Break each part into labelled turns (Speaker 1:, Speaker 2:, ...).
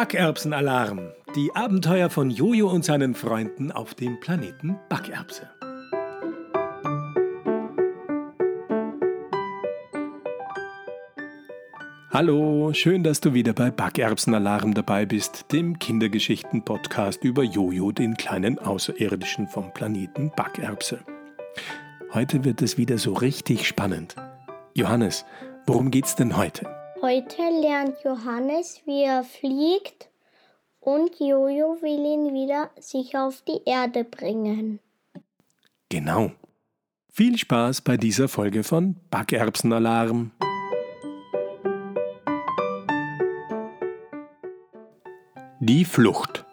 Speaker 1: Backerbsenalarm. Die Abenteuer von Jojo und seinen Freunden auf dem Planeten Backerbse. Hallo, schön, dass du wieder bei Backerbsenalarm dabei bist, dem Kindergeschichten-Podcast über Jojo, den kleinen Außerirdischen vom Planeten Backerbse. Heute wird es wieder so richtig spannend. Johannes, worum geht's denn heute?
Speaker 2: Heute lernt Johannes, wie er fliegt und Jojo will ihn wieder sicher auf die Erde bringen.
Speaker 1: Genau. Viel Spaß bei dieser Folge von Backerbsenalarm. Die Flucht.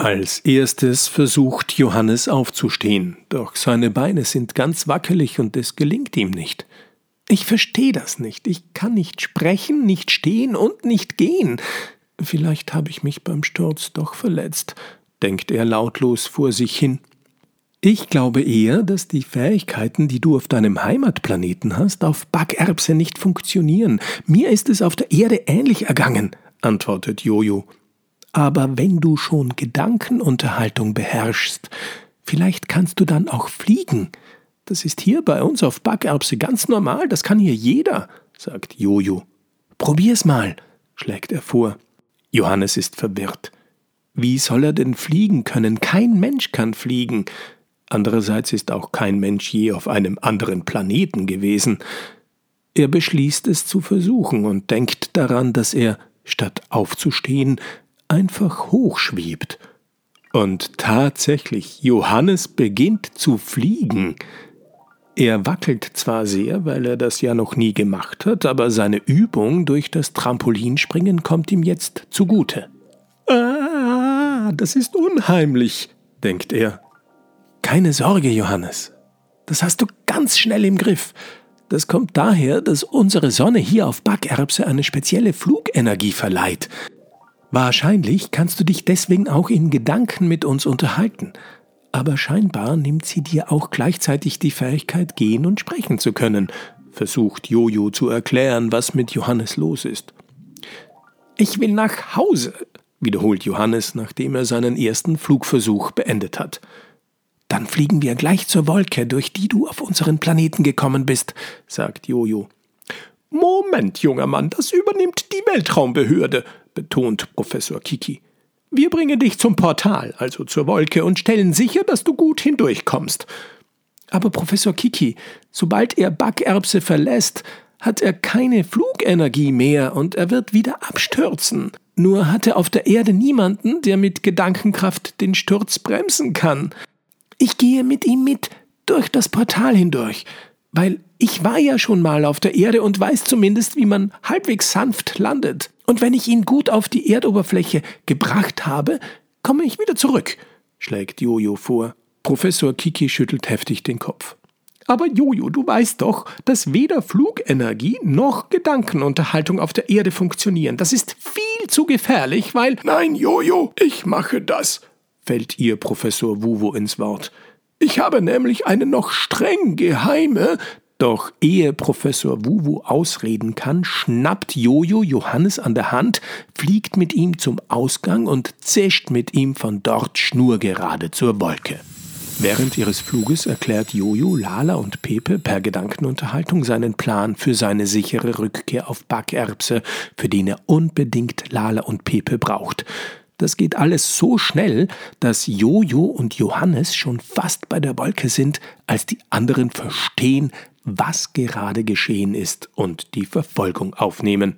Speaker 1: Als erstes versucht Johannes aufzustehen, doch seine Beine sind ganz wackelig und es gelingt ihm nicht. Ich verstehe das nicht. Ich kann nicht sprechen, nicht stehen und nicht gehen. Vielleicht habe ich mich beim Sturz doch verletzt, denkt er lautlos vor sich hin. Ich glaube eher, dass die Fähigkeiten, die du auf deinem Heimatplaneten hast, auf Backerbse nicht funktionieren. Mir ist es auf der Erde ähnlich ergangen, antwortet Jojo. Aber wenn du schon Gedankenunterhaltung beherrschst, vielleicht kannst du dann auch fliegen. Das ist hier bei uns auf Backerbse ganz normal, das kann hier jeder, sagt Jojo. Probier's mal, schlägt er vor. Johannes ist verwirrt. Wie soll er denn fliegen können? Kein Mensch kann fliegen. Andererseits ist auch kein Mensch je auf einem anderen Planeten gewesen. Er beschließt es zu versuchen und denkt daran, dass er, statt aufzustehen, einfach hochschwebt. Und tatsächlich, Johannes beginnt zu fliegen. Er wackelt zwar sehr, weil er das ja noch nie gemacht hat, aber seine Übung durch das Trampolinspringen kommt ihm jetzt zugute. Ah, das ist unheimlich, denkt er. Keine Sorge, Johannes. Das hast du ganz schnell im Griff. Das kommt daher, dass unsere Sonne hier auf Backerbse eine spezielle Flugenergie verleiht. Wahrscheinlich kannst du dich deswegen auch in Gedanken mit uns unterhalten, aber scheinbar nimmt sie dir auch gleichzeitig die Fähigkeit, gehen und sprechen zu können, versucht Jojo zu erklären, was mit Johannes los ist. Ich will nach Hause, wiederholt Johannes, nachdem er seinen ersten Flugversuch beendet hat. Dann fliegen wir gleich zur Wolke, durch die du auf unseren Planeten gekommen bist, sagt Jojo. Moment, junger Mann, das übernimmt die Weltraumbehörde, betont Professor Kiki. Wir bringen dich zum Portal, also zur Wolke, und stellen sicher, dass du gut hindurchkommst. Aber Professor Kiki, sobald er Backerbse verlässt, hat er keine Flugenergie mehr und er wird wieder abstürzen. Nur hat er auf der Erde niemanden, der mit Gedankenkraft den Sturz bremsen kann. Ich gehe mit ihm mit durch das Portal hindurch, weil ich war ja schon mal auf der Erde und weiß zumindest, wie man halbwegs sanft landet. Und wenn ich ihn gut auf die Erdoberfläche gebracht habe, komme ich wieder zurück, schlägt Jojo vor. Professor Kiki schüttelt heftig den Kopf. Aber Jojo, du weißt doch, dass weder Flugenergie noch Gedankenunterhaltung auf der Erde funktionieren. Das ist viel zu gefährlich, weil. Nein, Jojo, ich mache das, fällt ihr Professor Wuvo ins Wort. Ich habe nämlich eine noch streng geheime, doch ehe Professor Wuwu ausreden kann, schnappt Jojo Johannes an der Hand, fliegt mit ihm zum Ausgang und zischt mit ihm von dort schnurgerade zur Wolke. Während ihres Fluges erklärt Jojo, Lala und Pepe per Gedankenunterhaltung seinen Plan für seine sichere Rückkehr auf Backerbse, für den er unbedingt Lala und Pepe braucht. Das geht alles so schnell, dass Jojo und Johannes schon fast bei der Wolke sind, als die anderen verstehen, was gerade geschehen ist und die Verfolgung aufnehmen.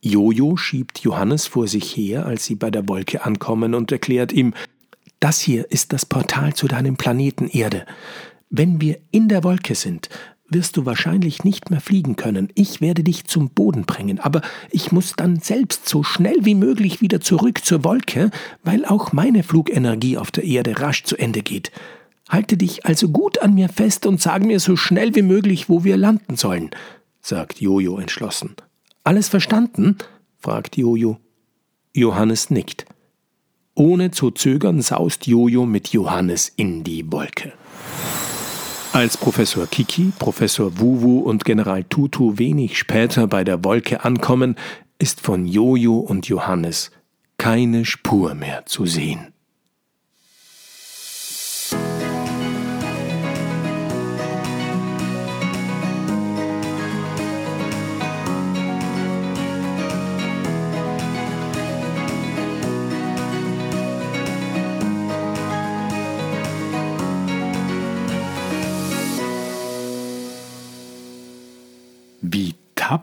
Speaker 1: Jojo schiebt Johannes vor sich her, als sie bei der Wolke ankommen, und erklärt ihm, das hier ist das Portal zu deinem Planeten Erde. Wenn wir in der Wolke sind, wirst du wahrscheinlich nicht mehr fliegen können. Ich werde dich zum Boden bringen, aber ich muss dann selbst so schnell wie möglich wieder zurück zur Wolke, weil auch meine Flugenergie auf der Erde rasch zu Ende geht. Halte dich also gut an mir fest und sag mir so schnell wie möglich, wo wir landen sollen, sagt Jojo entschlossen. Alles verstanden? fragt Jojo. Johannes nickt. Ohne zu zögern saust Jojo mit Johannes in die Wolke. Als Professor Kiki, Professor Wuwu und General Tutu wenig später bei der Wolke ankommen, ist von Jojo und Johannes keine Spur mehr zu sehen.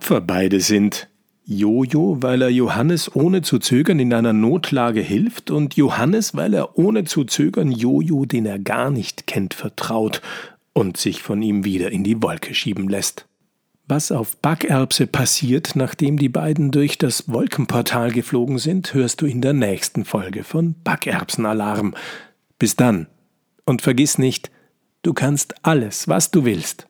Speaker 1: Tapfer beide sind. Jojo, weil er Johannes ohne zu zögern in einer Notlage hilft und Johannes, weil er ohne zu zögern Jojo, den er gar nicht kennt, vertraut und sich von ihm wieder in die Wolke schieben lässt. Was auf Backerbse passiert, nachdem die beiden durch das Wolkenportal geflogen sind, hörst du in der nächsten Folge von Backerbsenalarm. Bis dann. Und vergiss nicht, du kannst alles, was du willst.